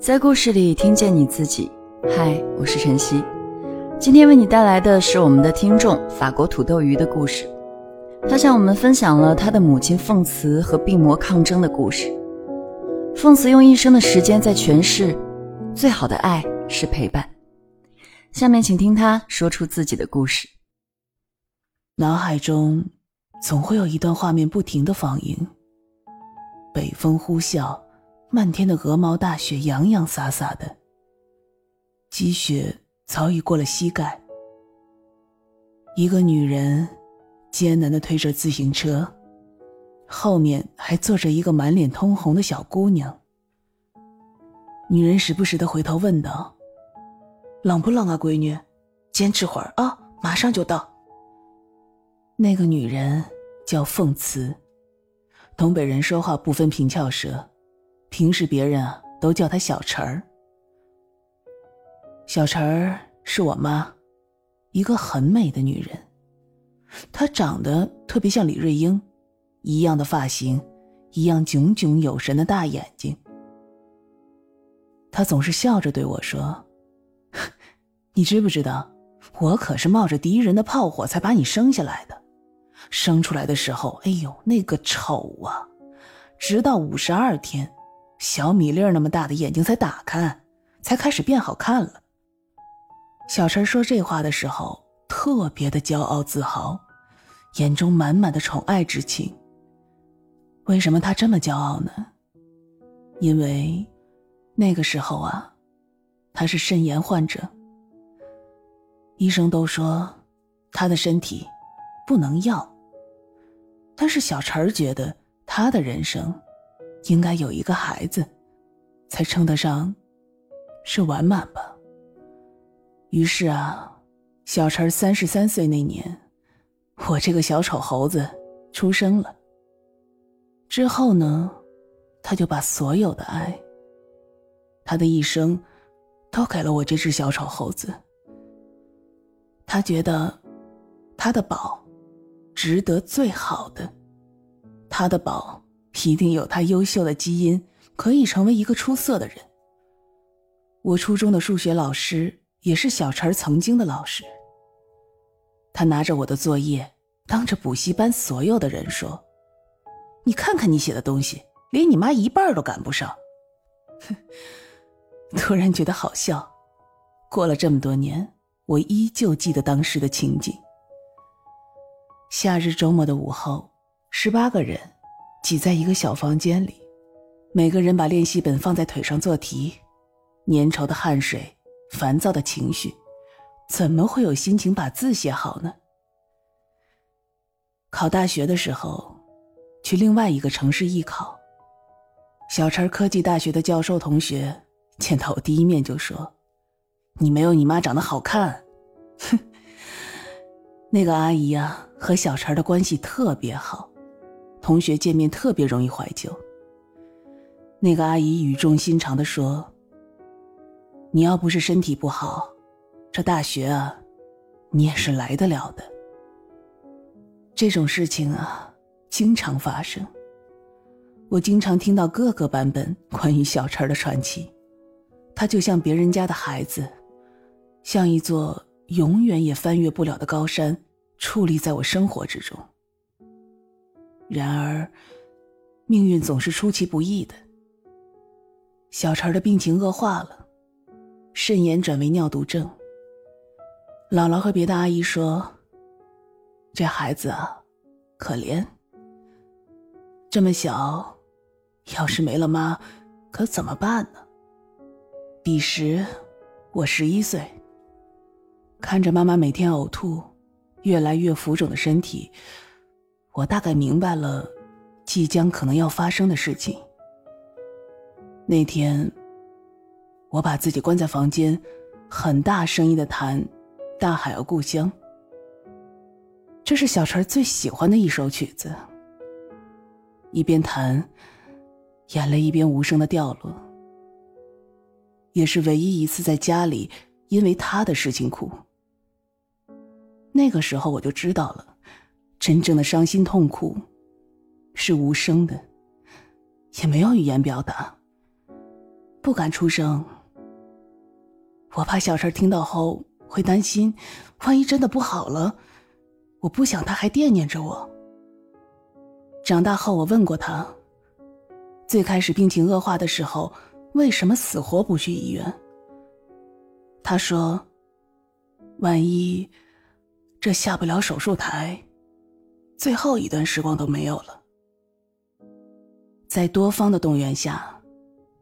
在故事里听见你自己。嗨，我是晨曦，今天为你带来的是我们的听众法国土豆鱼的故事。他向我们分享了他的母亲凤慈和病魔抗争的故事。凤慈用一生的时间在诠释，最好的爱是陪伴。下面请听他说出自己的故事。脑海中总会有一段画面不停的放映：北风呼啸，漫天的鹅毛大雪洋洋洒洒的，积雪早已过了膝盖。一个女人艰难的推着自行车，后面还坐着一个满脸通红的小姑娘。女人时不时的回头问道。冷不冷啊，闺女？坚持会儿啊，马上就到。那个女人叫凤慈，东北人说话不分平翘舌，平时别人啊都叫她小陈儿。小陈儿是我妈，一个很美的女人，她长得特别像李瑞英，一样的发型，一样炯炯有神的大眼睛。她总是笑着对我说。你知不知道，我可是冒着敌人的炮火才把你生下来的。生出来的时候，哎呦，那个丑啊！直到五十二天，小米粒那么大的眼睛才打开，才开始变好看了。小陈说这话的时候，特别的骄傲自豪，眼中满满的宠爱之情。为什么他这么骄傲呢？因为那个时候啊，他是肾炎患者。医生都说，他的身体不能要。但是小陈儿觉得他的人生应该有一个孩子，才称得上是完满吧。于是啊，小陈三十三岁那年，我这个小丑猴子出生了。之后呢，他就把所有的爱，他的一生，都给了我这只小丑猴子。他觉得，他的宝值得最好的，他的宝一定有他优秀的基因，可以成为一个出色的人。我初中的数学老师也是小陈曾经的老师。他拿着我的作业，当着补习班所有的人说：“你看看你写的东西，连你妈一半都赶不上。”哼，突然觉得好笑。过了这么多年。我依旧记得当时的情景。夏日周末的午后，十八个人挤在一个小房间里，每个人把练习本放在腿上做题。粘稠的汗水，烦躁的情绪，怎么会有心情把字写好呢？考大学的时候，去另外一个城市艺考。小陈科技大学的教授同学见到我第一面就说。你没有你妈长得好看，哼！那个阿姨啊，和小陈的关系特别好，同学见面特别容易怀旧。那个阿姨语重心长的说：“你要不是身体不好，这大学啊，你也是来得了的。”这种事情啊，经常发生。我经常听到各个版本关于小陈的传奇，他就像别人家的孩子。像一座永远也翻越不了的高山，矗立在我生活之中。然而，命运总是出其不意的。小陈的病情恶化了，肾炎转为尿毒症。姥姥和别的阿姨说：“这孩子啊，可怜。这么小，要是没了妈，可怎么办呢？”彼时，我十一岁。看着妈妈每天呕吐，越来越浮肿的身体，我大概明白了即将可能要发生的事情。那天，我把自己关在房间，很大声音的弹《大海啊故乡》，这是小陈最喜欢的一首曲子。一边弹，眼泪一边无声的掉落。也是唯一一次在家里因为他的事情哭。那个时候我就知道了，真正的伤心痛苦是无声的，也没有语言表达。不敢出声，我怕小陈听到后会担心，万一真的不好了，我不想他还惦念着我。长大后，我问过他，最开始病情恶化的时候，为什么死活不去医院？他说：“万一这下不了手术台，最后一段时光都没有了。”在多方的动员下。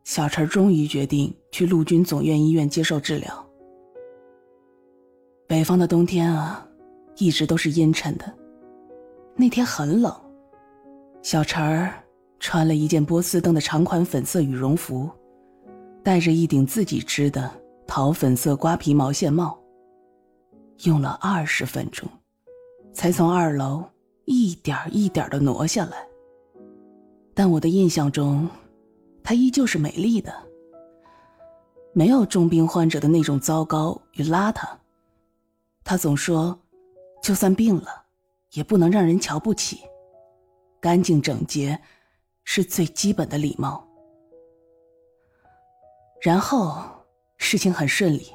小陈终于决定去陆军总院医院接受治疗。北方的冬天啊，一直都是阴沉的。那天很冷，小陈儿穿了一件波司登的长款粉色羽绒服，戴着一顶自己织的桃粉色瓜皮毛线帽。用了二十分钟，才从二楼一点一点的挪下来。但我的印象中。她依旧是美丽的，没有重病患者的那种糟糕与邋遢。她总说，就算病了，也不能让人瞧不起。干净整洁，是最基本的礼貌。然后事情很顺利，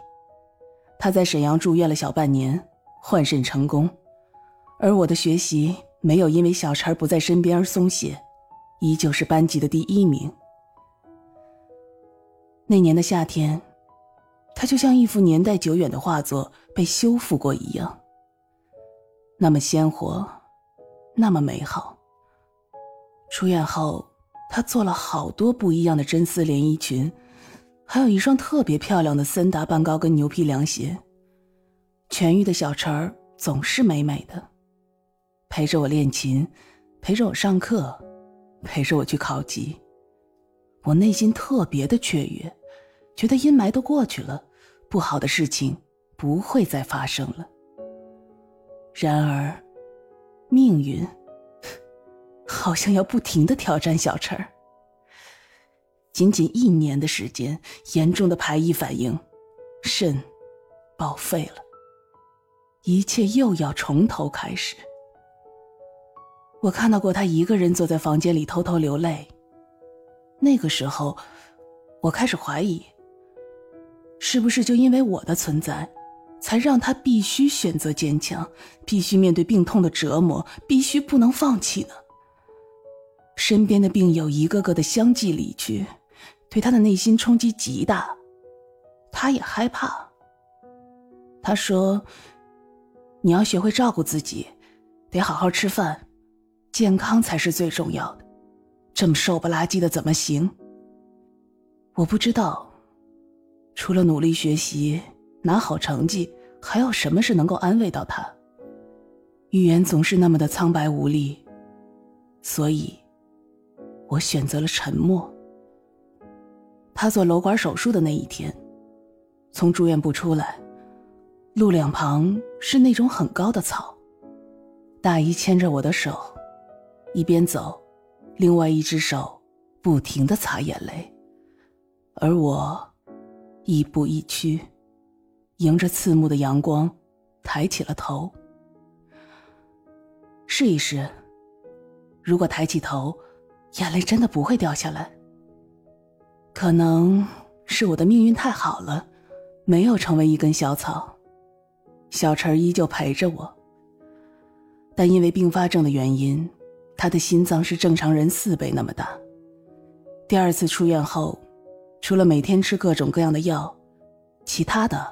她在沈阳住院了小半年，换肾成功，而我的学习没有因为小陈不在身边而松懈，依旧是班级的第一名。那年的夏天，他就像一幅年代久远的画作被修复过一样，那么鲜活，那么美好。出院后，他做了好多不一样的真丝连衣裙，还有一双特别漂亮的森达半高跟牛皮凉鞋。痊愈的小陈儿总是美美的，陪着我练琴，陪着我上课，陪着我去考级。我内心特别的雀跃，觉得阴霾都过去了，不好的事情不会再发生了。然而，命运好像要不停的挑战小陈儿。仅仅一年的时间，严重的排异反应，肾报废了，一切又要从头开始。我看到过他一个人坐在房间里偷偷流泪。那个时候，我开始怀疑，是不是就因为我的存在，才让他必须选择坚强，必须面对病痛的折磨，必须不能放弃呢？身边的病友一个个的相继离去，对他的内心冲击极大，他也害怕。他说：“你要学会照顾自己，得好好吃饭，健康才是最重要的。”这么瘦不拉几的怎么行？我不知道，除了努力学习、拿好成绩，还有什么是能够安慰到他？语言总是那么的苍白无力，所以，我选择了沉默。他做瘘管手术的那一天，从住院部出来，路两旁是那种很高的草，大姨牵着我的手，一边走。另外一只手不停的擦眼泪，而我亦步亦趋，迎着刺目的阳光，抬起了头。试一试，如果抬起头，眼泪真的不会掉下来。可能是我的命运太好了，没有成为一根小草，小陈依旧陪着我。但因为并发症的原因。他的心脏是正常人四倍那么大。第二次出院后，除了每天吃各种各样的药，其他的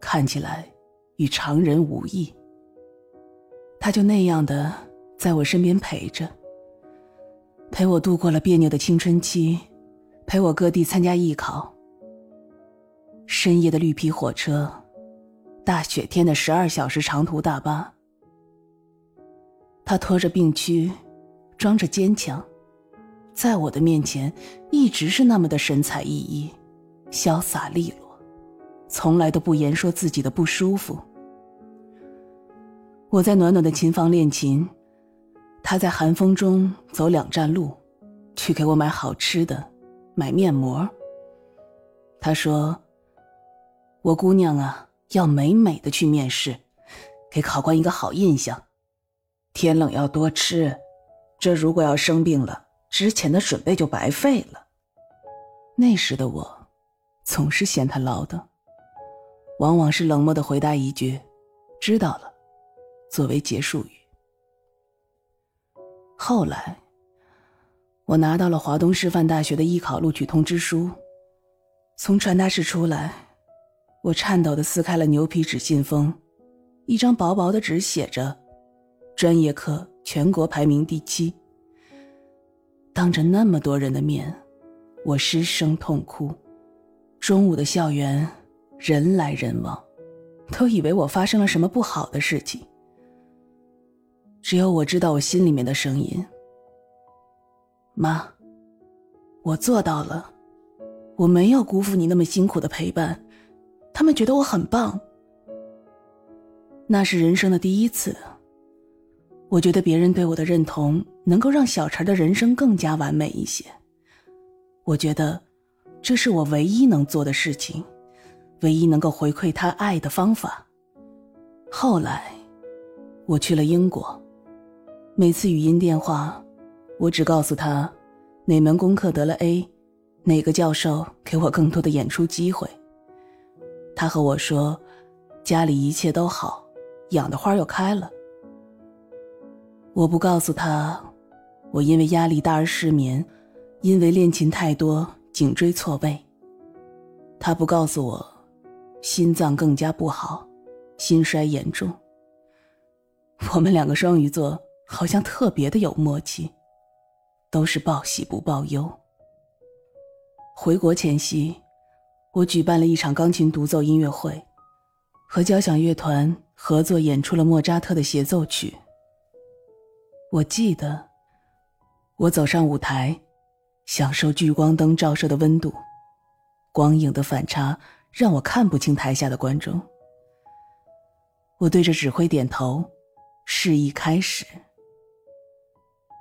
看起来与常人无异。他就那样的在我身边陪着，陪我度过了别扭的青春期，陪我各地参加艺考。深夜的绿皮火车，大雪天的十二小时长途大巴，他拖着病躯。装着坚强，在我的面前一直是那么的神采奕奕、潇洒利落，从来都不言说自己的不舒服。我在暖暖的琴房练琴，他在寒风中走两站路，去给我买好吃的，买面膜。他说：“我姑娘啊，要美美的去面试，给考官一个好印象。天冷要多吃。”这如果要生病了，之前的准备就白费了。那时的我总是嫌他唠叨，往往是冷漠的回答一句：“知道了”，作为结束语。后来，我拿到了华东师范大学的艺考录取通知书，从传达室出来，我颤抖的撕开了牛皮纸信封，一张薄薄的纸写着：“专业课全国排名第七。”当着那么多人的面，我失声痛哭。中午的校园，人来人往，都以为我发生了什么不好的事情。只有我知道我心里面的声音。妈，我做到了，我没有辜负你那么辛苦的陪伴，他们觉得我很棒。那是人生的第一次，我觉得别人对我的认同能够让小陈的人生更加完美一些。我觉得。这是我唯一能做的事情，唯一能够回馈他爱的方法。后来，我去了英国，每次语音电话，我只告诉他哪门功课得了 A，哪个教授给我更多的演出机会。他和我说，家里一切都好，养的花又开了。我不告诉他，我因为压力大而失眠，因为练琴太多。颈椎错位。他不告诉我，心脏更加不好，心衰严重。我们两个双鱼座好像特别的有默契，都是报喜不报忧。回国前夕，我举办了一场钢琴独奏音乐会，和交响乐团合作演出了莫扎特的协奏曲。我记得，我走上舞台。享受聚光灯照射的温度，光影的反差让我看不清台下的观众。我对着指挥点头，示意开始。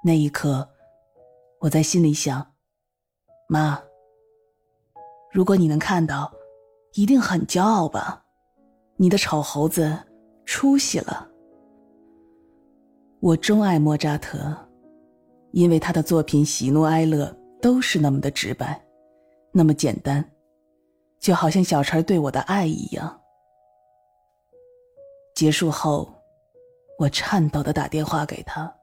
那一刻，我在心里想：妈，如果你能看到，一定很骄傲吧？你的丑猴子出息了。我钟爱莫扎特，因为他的作品喜怒哀乐。都是那么的直白，那么简单，就好像小陈对我的爱一样。结束后，我颤抖的打电话给他，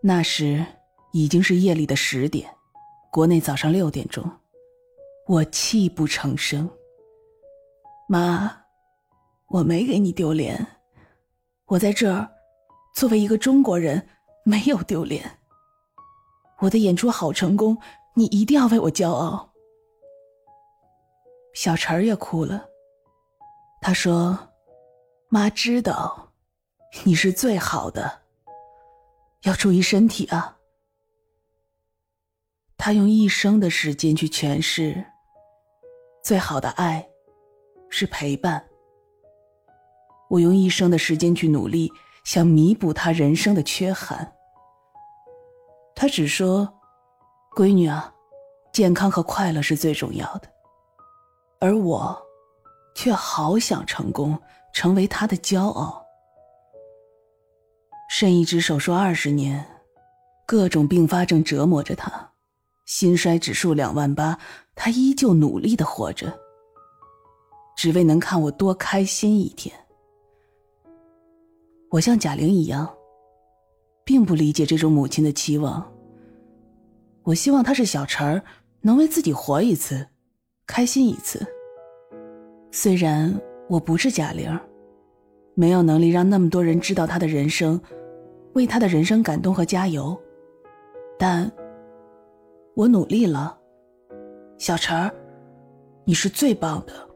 那时已经是夜里的十点，国内早上六点钟。我泣不成声。妈，我没给你丢脸，我在这儿，作为一个中国人，没有丢脸。我的演出好成功，你一定要为我骄傲。小陈儿也哭了，他说：“妈知道，你是最好的，要注意身体啊。”他用一生的时间去诠释，最好的爱是陪伴。我用一生的时间去努力，想弥补他人生的缺憾。他只说：“闺女啊，健康和快乐是最重要的。”而我，却好想成功，成为他的骄傲。肾移植手术二十年，各种并发症折磨着他，心衰指数两万八，他依旧努力的活着，只为能看我多开心一天。我像贾玲一样。并不理解这种母亲的期望。我希望他是小陈儿，能为自己活一次，开心一次。虽然我不是贾玲，没有能力让那么多人知道他的人生，为他的人生感动和加油，但我努力了。小陈儿，你是最棒的。